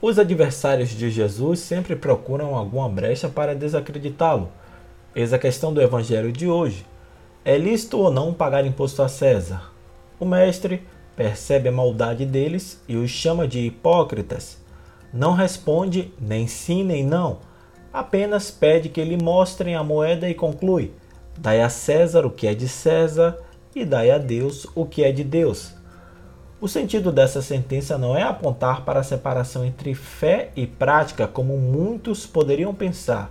Os adversários de Jesus sempre procuram alguma brecha para desacreditá-lo. Eis a questão do evangelho de hoje. É lícito ou não pagar imposto a César? O mestre percebe a maldade deles e os chama de hipócritas. Não responde nem sim nem não, apenas pede que lhe mostrem a moeda e conclui: Dai a César o que é de César e dai a Deus o que é de Deus. O sentido dessa sentença não é apontar para a separação entre fé e prática, como muitos poderiam pensar.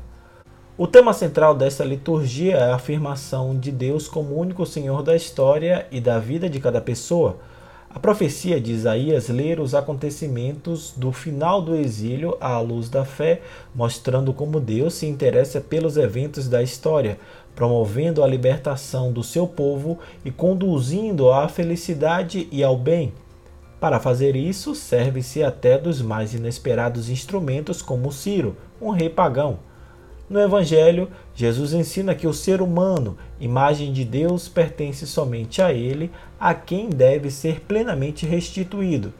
O tema central dessa liturgia é a afirmação de Deus como único Senhor da história e da vida de cada pessoa. A profecia de Isaías ler os acontecimentos do final do exílio à luz da fé, mostrando como Deus se interessa pelos eventos da história, promovendo a libertação do seu povo e conduzindo à felicidade e ao bem. Para fazer isso, serve-se até dos mais inesperados instrumentos, como Ciro, um rei pagão. No Evangelho, Jesus ensina que o ser humano, imagem de Deus, pertence somente a Ele, a quem deve ser plenamente restituído.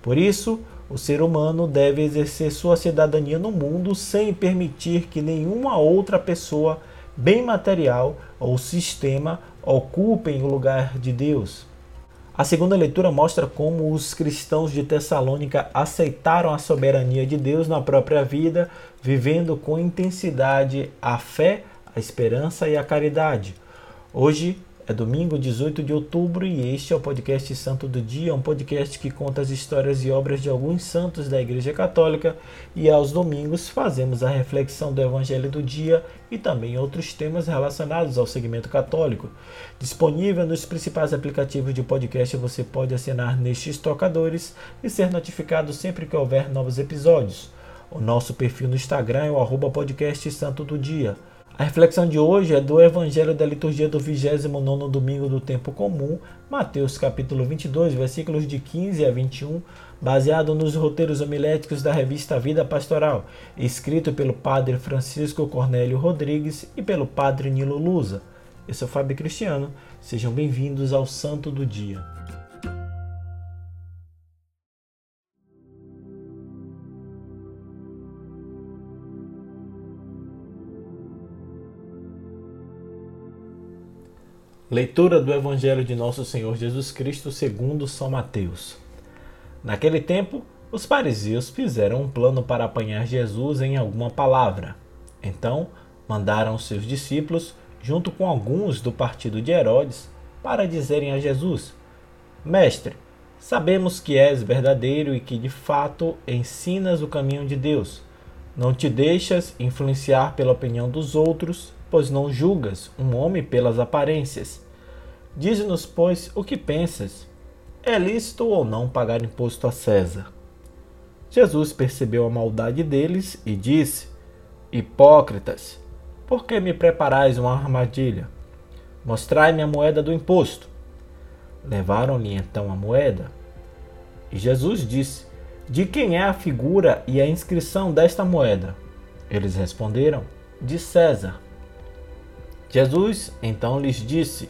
Por isso, o ser humano deve exercer sua cidadania no mundo sem permitir que nenhuma outra pessoa bem material ou sistema ocupem o lugar de Deus. A segunda leitura mostra como os cristãos de Tessalônica aceitaram a soberania de Deus na própria vida, vivendo com intensidade a fé, a esperança e a caridade. Hoje, é domingo 18 de outubro e este é o podcast Santo do Dia, um podcast que conta as histórias e obras de alguns santos da Igreja Católica e aos domingos fazemos a reflexão do Evangelho do dia e também outros temas relacionados ao segmento católico. Disponível nos principais aplicativos de podcast, você pode assinar nestes tocadores e ser notificado sempre que houver novos episódios. O nosso perfil no Instagram é o arroba podcast Santo do Dia. A reflexão de hoje é do Evangelho da liturgia do 29º domingo do tempo comum, Mateus capítulo 22, versículos de 15 a 21, baseado nos roteiros homiléticos da revista Vida Pastoral, escrito pelo padre Francisco Cornélio Rodrigues e pelo padre Nilo Lusa. Eu sou Fábio Cristiano, sejam bem-vindos ao Santo do Dia. Leitura do Evangelho de Nosso Senhor Jesus Cristo segundo São Mateus. Naquele tempo, os fariseus fizeram um plano para apanhar Jesus em alguma palavra. Então, mandaram seus discípulos, junto com alguns do partido de Herodes, para dizerem a Jesus: Mestre, sabemos que és verdadeiro e que de fato ensinas o caminho de Deus. Não te deixas influenciar pela opinião dos outros, pois não julgas um homem pelas aparências. Dize-nos, pois, o que pensas. É lícito ou não pagar imposto a César? Jesus percebeu a maldade deles e disse: Hipócritas, por que me preparais uma armadilha? Mostrai-me a moeda do imposto. Levaram-lhe então a moeda. E Jesus disse: De quem é a figura e a inscrição desta moeda? Eles responderam: De César. Jesus então lhes disse: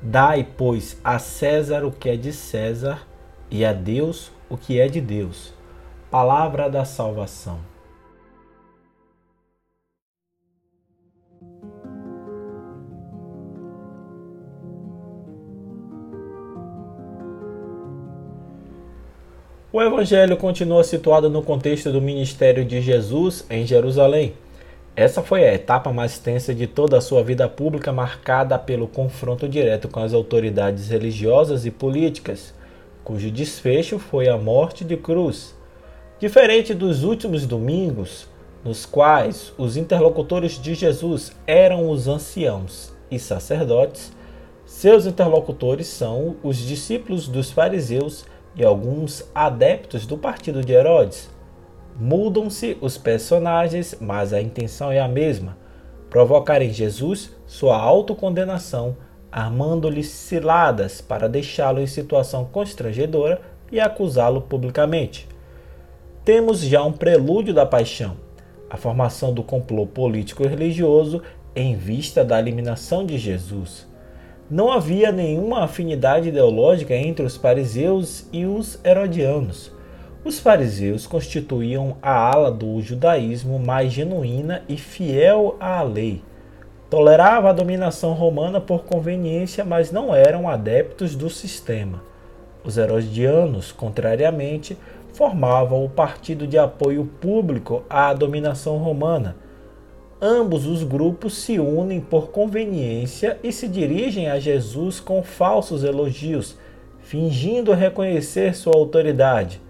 Dai, pois, a César o que é de César e a Deus o que é de Deus. Palavra da salvação. O Evangelho continua situado no contexto do ministério de Jesus em Jerusalém. Essa foi a etapa mais tensa de toda a sua vida pública, marcada pelo confronto direto com as autoridades religiosas e políticas, cujo desfecho foi a morte de cruz. Diferente dos últimos domingos, nos quais os interlocutores de Jesus eram os anciãos e sacerdotes, seus interlocutores são os discípulos dos fariseus e alguns adeptos do partido de Herodes. Mudam-se os personagens, mas a intenção é a mesma: provocar em Jesus sua autocondenação, armando-lhe ciladas para deixá-lo em situação constrangedora e acusá-lo publicamente. Temos já um prelúdio da paixão, a formação do complô político e religioso em vista da eliminação de Jesus. Não havia nenhuma afinidade ideológica entre os fariseus e os herodianos Os fariseus constituíam a ala do judaísmo mais genuína e fiel à lei. Tolerava a dominação romana por conveniência, mas não eram adeptos do sistema. Os herodianos, contrariamente, formavam o partido de apoio público à dominação romana. Ambos os grupos se unem por conveniência e se dirigem a Jesus com falsos elogios, fingindo reconhecer sua autoridade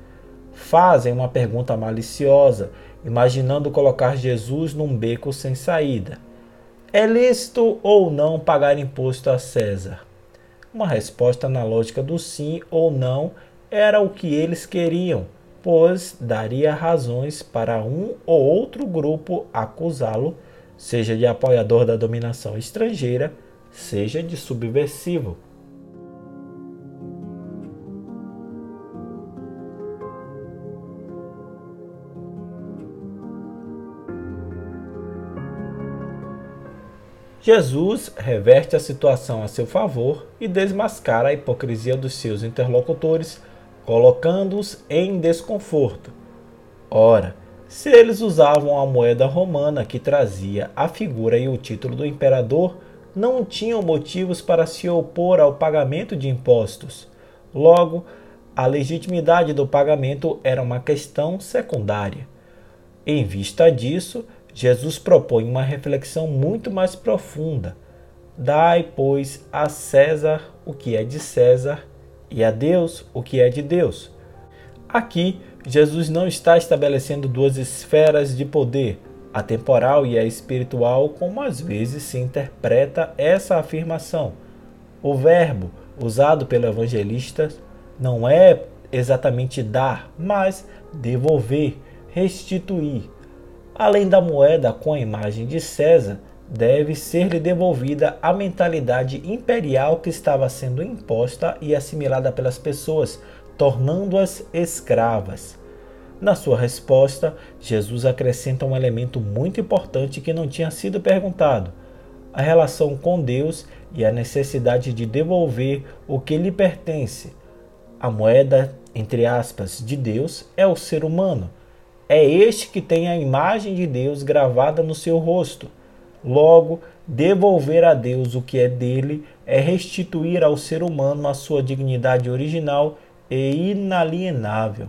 fazem uma pergunta maliciosa, imaginando colocar Jesus num beco sem saída. É lícito ou não pagar imposto a César? Uma resposta na lógica do sim ou não era o que eles queriam, pois daria razões para um ou outro grupo acusá-lo, seja de apoiador da dominação estrangeira, seja de subversivo. Jesus reverte a situação a seu favor e desmascara a hipocrisia dos seus interlocutores, colocando-os em desconforto. Ora, se eles usavam a moeda romana que trazia a figura e o título do imperador, não tinham motivos para se opor ao pagamento de impostos. Logo, a legitimidade do pagamento era uma questão secundária. Em vista disso, Jesus propõe uma reflexão muito mais profunda. Dai, pois, a César o que é de César e a Deus o que é de Deus. Aqui, Jesus não está estabelecendo duas esferas de poder, a temporal e a espiritual, como às vezes se interpreta essa afirmação. O verbo usado pelo evangelista não é exatamente dar, mas devolver, restituir. Além da moeda com a imagem de César, deve ser-lhe devolvida a mentalidade imperial que estava sendo imposta e assimilada pelas pessoas, tornando-as escravas. Na sua resposta, Jesus acrescenta um elemento muito importante que não tinha sido perguntado: a relação com Deus e a necessidade de devolver o que lhe pertence. A moeda, entre aspas, de Deus é o ser humano é este que tem a imagem de Deus gravada no seu rosto. Logo, devolver a Deus o que é dele é restituir ao ser humano a sua dignidade original e inalienável.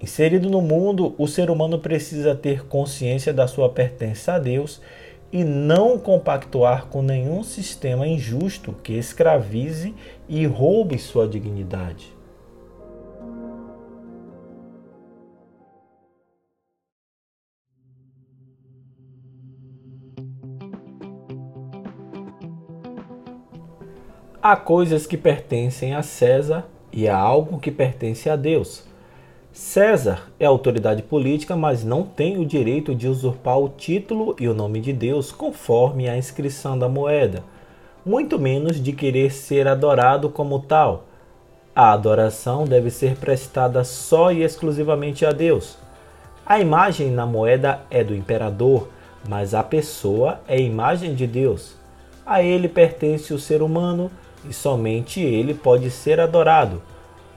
Inserido no mundo, o ser humano precisa ter consciência da sua pertença a Deus e não compactuar com nenhum sistema injusto que escravize e roube sua dignidade. Há coisas que pertencem a César e há algo que pertence a Deus. César é autoridade política, mas não tem o direito de usurpar o título e o nome de Deus conforme a inscrição da moeda, muito menos de querer ser adorado como tal. A adoração deve ser prestada só e exclusivamente a Deus. A imagem na moeda é do imperador, mas a pessoa é a imagem de Deus. A ele pertence o ser humano e somente ele pode ser adorado.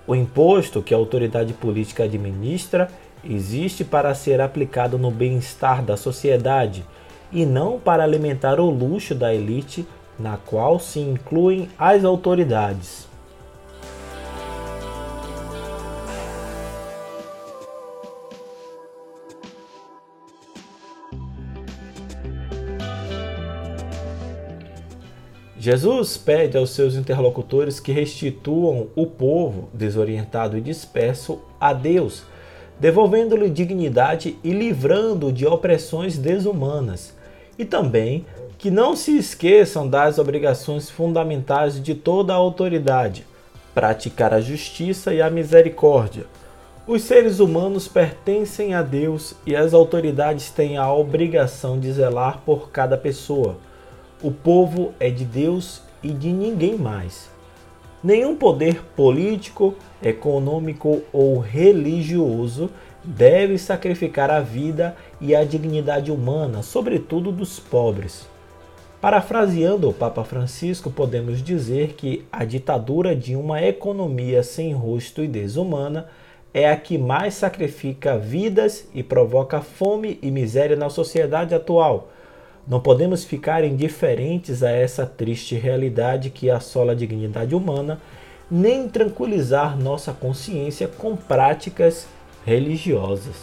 O imposto que a autoridade política administra existe para ser aplicado no bem-estar da sociedade e não para alimentar o luxo da elite, na qual se incluem as autoridades. Jesus pede aos seus interlocutores que restituam o povo desorientado e disperso a Deus, devolvendo-lhe dignidade e livrando-o de opressões desumanas, e também que não se esqueçam das obrigações fundamentais de toda a autoridade, praticar a justiça e a misericórdia. Os seres humanos pertencem a Deus e as autoridades têm a obrigação de zelar por cada pessoa o povo é de Deus e de ninguém mais. Nenhum poder político, econômico ou religioso deve sacrificar a vida e a dignidade humana, sobretudo dos pobres. Parafraseando o Papa Francisco, podemos dizer que a ditadura de uma economia sem rosto e desumana é a que mais sacrifica vidas e provoca fome e miséria na sociedade atual. Não podemos ficar indiferentes a essa triste realidade que assola a dignidade humana, nem tranquilizar nossa consciência com práticas religiosas.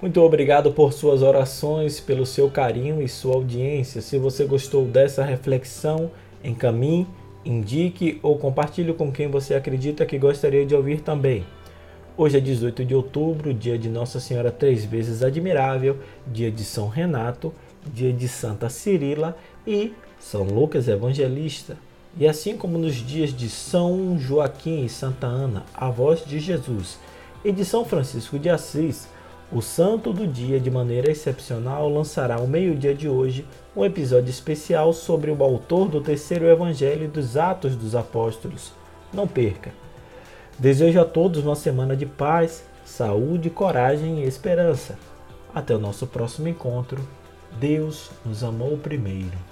Muito obrigado por suas orações, pelo seu carinho e sua audiência. Se você gostou dessa reflexão, encaminhe, indique ou compartilhe com quem você acredita que gostaria de ouvir também. Hoje é 18 de outubro, dia de Nossa Senhora Três Vezes Admirável, dia de São Renato, dia de Santa Cirila e São Lucas Evangelista. E assim como nos dias de São Joaquim e Santa Ana, avós de Jesus, e de São Francisco de Assis, o Santo do Dia, de maneira excepcional, lançará ao meio-dia de hoje um episódio especial sobre o autor do terceiro Evangelho dos Atos dos Apóstolos. Não perca! Desejo a todos uma semana de paz, saúde, coragem e esperança. Até o nosso próximo encontro. Deus nos amou primeiro.